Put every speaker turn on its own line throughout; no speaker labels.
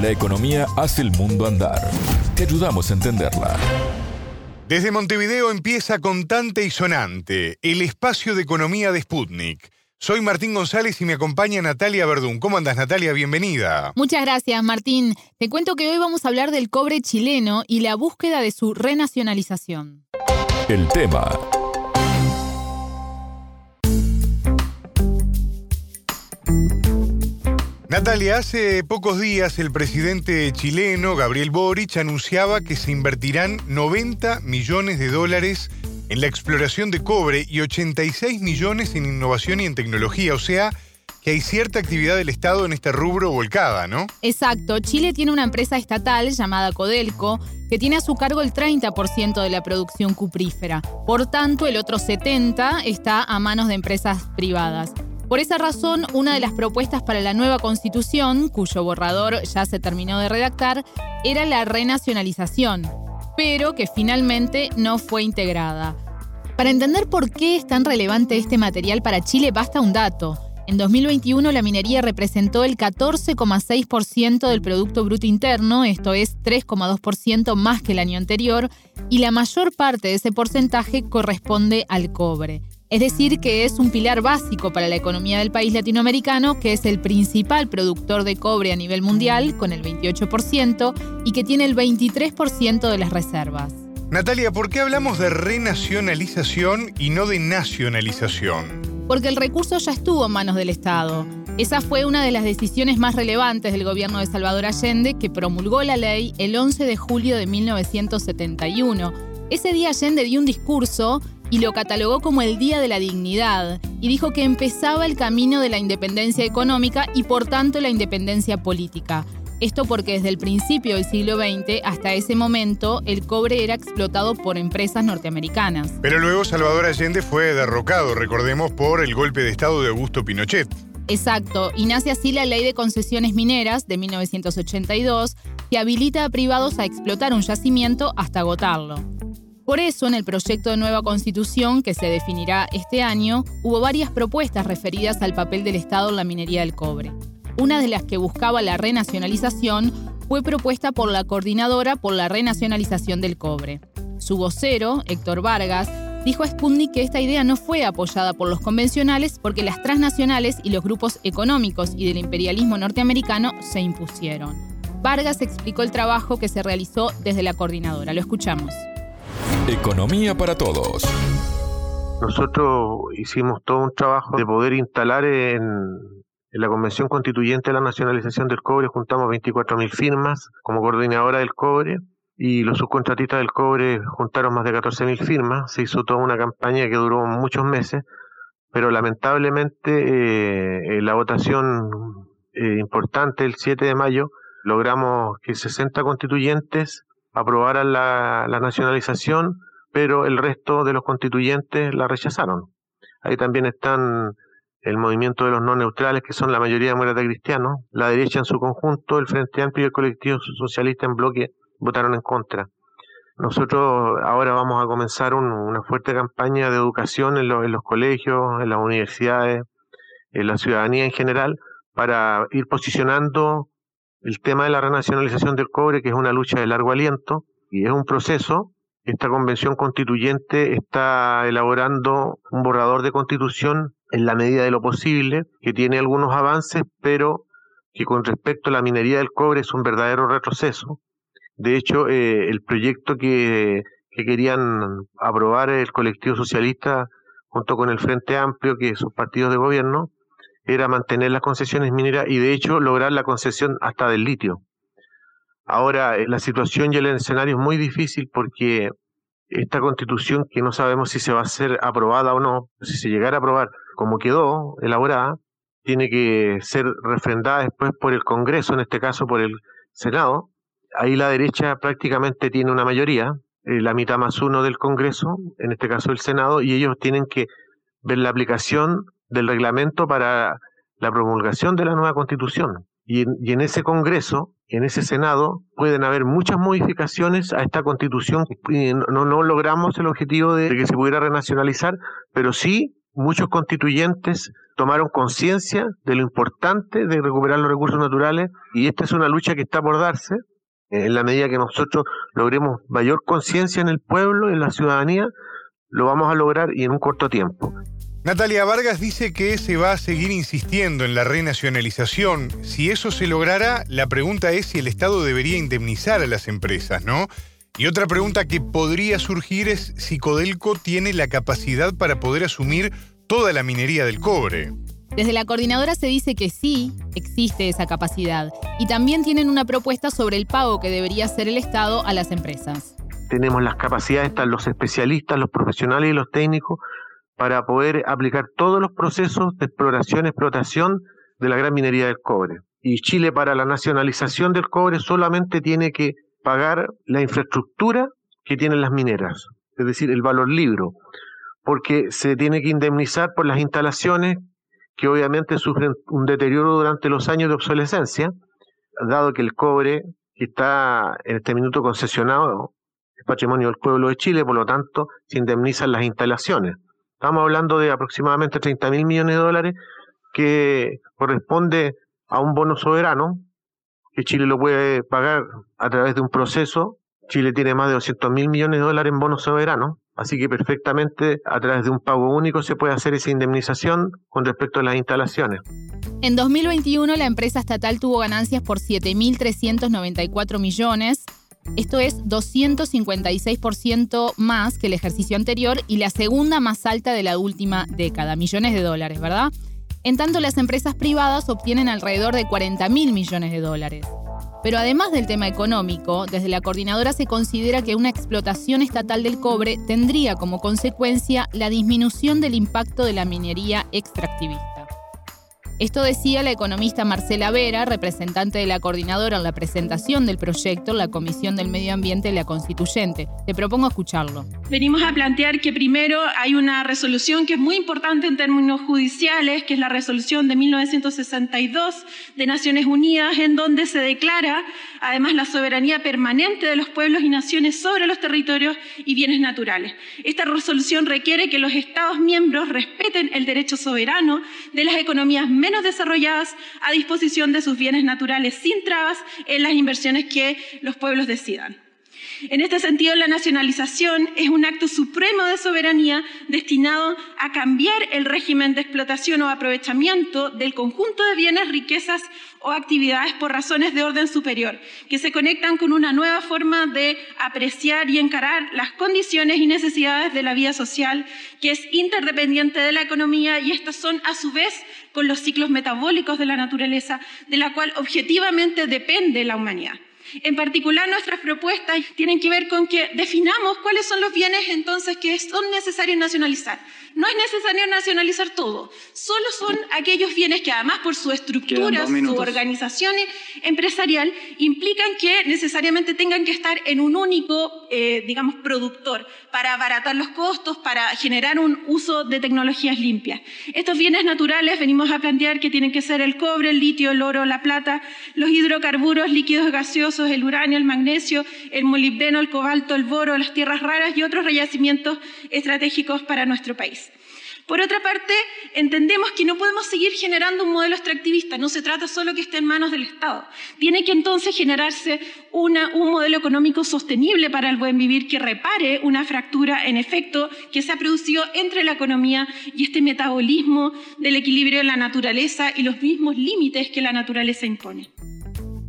La economía hace el mundo andar. Te ayudamos a entenderla.
Desde Montevideo empieza Contante y Sonante, el espacio de economía de Sputnik. Soy Martín González y me acompaña Natalia Verdún. ¿Cómo andas, Natalia? Bienvenida.
Muchas gracias, Martín. Te cuento que hoy vamos a hablar del cobre chileno y la búsqueda de su renacionalización.
El tema
Natalia, hace pocos días el presidente chileno, Gabriel Boric, anunciaba que se invertirán 90 millones de dólares en la exploración de cobre y 86 millones en innovación y en tecnología, o sea, que hay cierta actividad del Estado en este rubro volcada, ¿no?
Exacto. Chile tiene una empresa estatal llamada Codelco que tiene a su cargo el 30% de la producción cuprífera. Por tanto, el otro 70% está a manos de empresas privadas. Por esa razón, una de las propuestas para la nueva constitución, cuyo borrador ya se terminó de redactar, era la renacionalización, pero que finalmente no fue integrada. Para entender por qué es tan relevante este material para Chile, basta un dato. En 2021 la minería representó el 14,6% del Producto Bruto Interno, esto es 3,2% más que el año anterior, y la mayor parte de ese porcentaje corresponde al cobre. Es decir, que es un pilar básico para la economía del país latinoamericano, que es el principal productor de cobre a nivel mundial, con el 28%, y que tiene el 23% de las reservas.
Natalia, ¿por qué hablamos de renacionalización y no de nacionalización?
Porque el recurso ya estuvo en manos del Estado. Esa fue una de las decisiones más relevantes del gobierno de Salvador Allende, que promulgó la ley el 11 de julio de 1971. Ese día Allende dio un discurso y lo catalogó como el Día de la Dignidad y dijo que empezaba el camino de la independencia económica y por tanto la independencia política. Esto porque desde el principio del siglo XX hasta ese momento el cobre era explotado por empresas norteamericanas.
Pero luego Salvador Allende fue derrocado, recordemos, por el golpe de Estado de Augusto Pinochet.
Exacto, y nace así la Ley de Concesiones Mineras de 1982, que habilita a privados a explotar un yacimiento hasta agotarlo. Por eso, en el proyecto de nueva constitución que se definirá este año, hubo varias propuestas referidas al papel del Estado en la minería del cobre. Una de las que buscaba la renacionalización fue propuesta por la Coordinadora por la Renacionalización del Cobre. Su vocero, Héctor Vargas, dijo a Sputnik que esta idea no fue apoyada por los convencionales porque las transnacionales y los grupos económicos y del imperialismo norteamericano se impusieron. Vargas explicó el trabajo que se realizó desde la coordinadora. Lo escuchamos.
Economía para todos.
Nosotros hicimos todo un trabajo de poder instalar en, la Convención Constituyente la Nacionalización del Cobre, juntamos 24.000 firmas como coordinadora del cobre y los subcontratistas del cobre juntaron más de 14.000 firmas. Se hizo toda una campaña que duró muchos meses, pero lamentablemente eh, en la votación eh, importante el 7 de mayo logramos que 60 constituyentes aprobaran la, nacionalización, pero el resto de los constituyentes la rechazaron. Ahí también están el movimiento de los no neutrales, que son la mayoría de cristianos, la derecha en su conjunto, el Frente Amplio y el colectivo socialista en bloque votaron en contra. Nosotros ahora vamos a comenzar una fuerte campaña de educación en, en los colegios, en las universidades, en la ciudadanía en general, para ir posicionando el tema de la renacionalización del cobre, que es una lucha de largo aliento y es un proceso. Esta convención constituyente está elaborando un borrador de constitución en la medida de lo posible, que tiene algunos avances, pero que con respecto a la minería del cobre es un verdadero retroceso. De hecho, eh, el proyecto que, que querían aprobar el colectivo socialista junto con el Frente Amplio, que son partidos de gobierno, era mantener las concesiones mineras y de hecho lograr la concesión hasta del litio. Ahora, eh, la situación y el escenario es muy difícil porque esta constitución, que no sabemos si se va a ser aprobada o no, si se llegara a aprobar como quedó elaborada, tiene que ser refrendada después por el Congreso, en este caso por el Senado. Ahí la derecha prácticamente tiene una mayoría, eh, la mitad más uno del Congreso, en este caso el Senado, y ellos tienen que ver la aplicación del reglamento para la promulgación de la nueva constitución. Y en, ese Congreso, en ese Senado, pueden haber muchas modificaciones a esta constitución. Y no, no logramos el objetivo de, que se pudiera renacionalizar, pero sí muchos constituyentes tomaron conciencia de lo importante de recuperar los recursos naturales y esta es una lucha que está por darse. En la medida que nosotros logremos mayor conciencia en el pueblo, en la ciudadanía, lo vamos a lograr y en un corto tiempo.
Natalia Vargas dice que se va a seguir insistiendo en la renacionalización. Si eso se lograra, la pregunta es si el Estado debería indemnizar a las empresas, ¿no? Y otra pregunta que podría surgir es si Codelco tiene la capacidad para poder asumir toda la minería del cobre.
Desde la coordinadora se dice que sí, existe esa capacidad. Y también tienen una propuesta sobre el pago que debería hacer el Estado a las empresas.
Tenemos las capacidades, están los especialistas, los profesionales y los técnicos para poder aplicar todos los procesos de exploración y explotación de la gran minería del cobre. Y Chile para la nacionalización del cobre solamente tiene que pagar la infraestructura que tienen las mineras, es decir, el valor libro porque se tiene que indemnizar por las instalaciones que obviamente sufren un deterioro durante los años de obsolescencia, dado que el cobre que está en este minuto concesionado es patrimonio del pueblo de Chile, por lo tanto se indemnizan las instalaciones. Estamos hablando de aproximadamente 30 mil millones de dólares que corresponde a un bono soberano que Chile lo puede pagar a través de un proceso. Chile tiene más de 200 mil millones de dólares en bonos soberanos Así que perfectamente a través de un pago único se puede hacer esa indemnización con respecto a las instalaciones.
En 2021 la empresa estatal tuvo ganancias por 7.394 millones. Esto es 256% más que el ejercicio anterior y la segunda más alta de la última década, millones de dólares, ¿verdad? En tanto, las empresas privadas obtienen alrededor de 40 mil millones de dólares. Pero además del tema económico, desde la coordinadora se considera que una explotación estatal del cobre tendría como consecuencia la disminución del impacto de la minería extractivista. Esto decía la economista Marcela Vera, representante de la coordinadora en la presentación del proyecto en la Comisión del Medio Ambiente y la Constituyente. Te propongo escucharlo.
Venimos a plantear que primero hay una resolución que es muy importante en términos judiciales, que es la resolución de 1962 de Naciones Unidas, en donde se declara además la soberanía permanente de los pueblos y naciones sobre los territorios y bienes naturales. Esta resolución requiere que los Estados miembros respeten el derecho soberano de las economías menos desarrolladas a disposición de sus bienes naturales sin trabas en las inversiones que los pueblos decidan. En este sentido, la nacionalización es un acto supremo de soberanía destinado a cambiar el régimen de explotación o aprovechamiento del conjunto de bienes, riquezas o actividades por razones de orden superior, que se conectan con una nueva forma de apreciar y encarar las condiciones y necesidades de la vida social, que es interdependiente de la economía y estas son a su vez con los ciclos metabólicos de la naturaleza, de la cual objetivamente depende la humanidad. En particular, nuestras propuestas tienen que ver con que definamos cuáles son los bienes entonces que son necesarios nacionalizar. No es necesario nacionalizar todo, solo son aquellos bienes que además por su estructura, su organización empresarial, implican que necesariamente tengan que estar en un único, eh, digamos, productor para abaratar los costos, para generar un uso de tecnologías limpias. Estos bienes naturales venimos a plantear que tienen que ser el cobre, el litio, el oro, la plata, los hidrocarburos líquidos gaseosos, el uranio, el magnesio, el molibdeno, el cobalto, el boro, las tierras raras y otros reyacimientos estratégicos para nuestro país. Por otra parte, entendemos que no podemos seguir generando un modelo extractivista, no se trata solo que esté en manos del Estado. Tiene que entonces generarse un modelo económico sostenible para el buen vivir que repare una fractura en efecto que se ha producido entre la economía y este metabolismo del equilibrio de la naturaleza y los mismos límites que la naturaleza impone.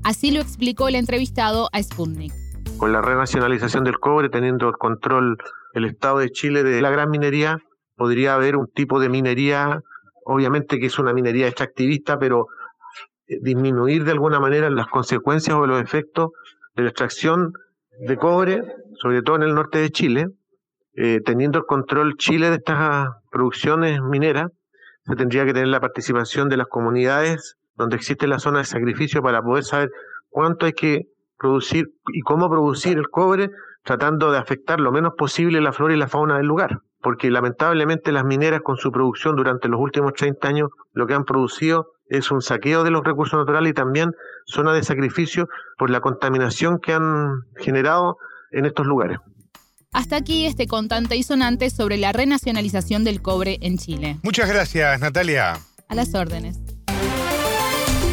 Así lo explicó el entrevistado a Sputnik.
Con la renacionalización del cobre, teniendo el control el Estado de Chile de la gran minería, podría haber un tipo de minería, obviamente que es una minería extractivista, pero eh, disminuir de alguna manera las consecuencias o los efectos de la extracción de cobre, sobre todo en el norte de Chile, eh, teniendo el control Chile de estas producciones mineras, se tendría que tener la participación de las comunidades donde existe la zona de sacrificio para poder saber cuánto hay que producir y cómo producir el cobre, tratando de afectar lo menos posible la flora y la fauna del lugar porque lamentablemente las mineras con su producción durante los últimos 30 años lo que han producido es un saqueo de los recursos naturales y también zona de sacrificio por la contaminación que han generado en estos lugares.
Hasta aquí este contante y sonante sobre la renacionalización del cobre en Chile.
Muchas gracias, Natalia.
A las órdenes.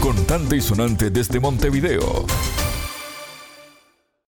Contante y sonante desde Montevideo.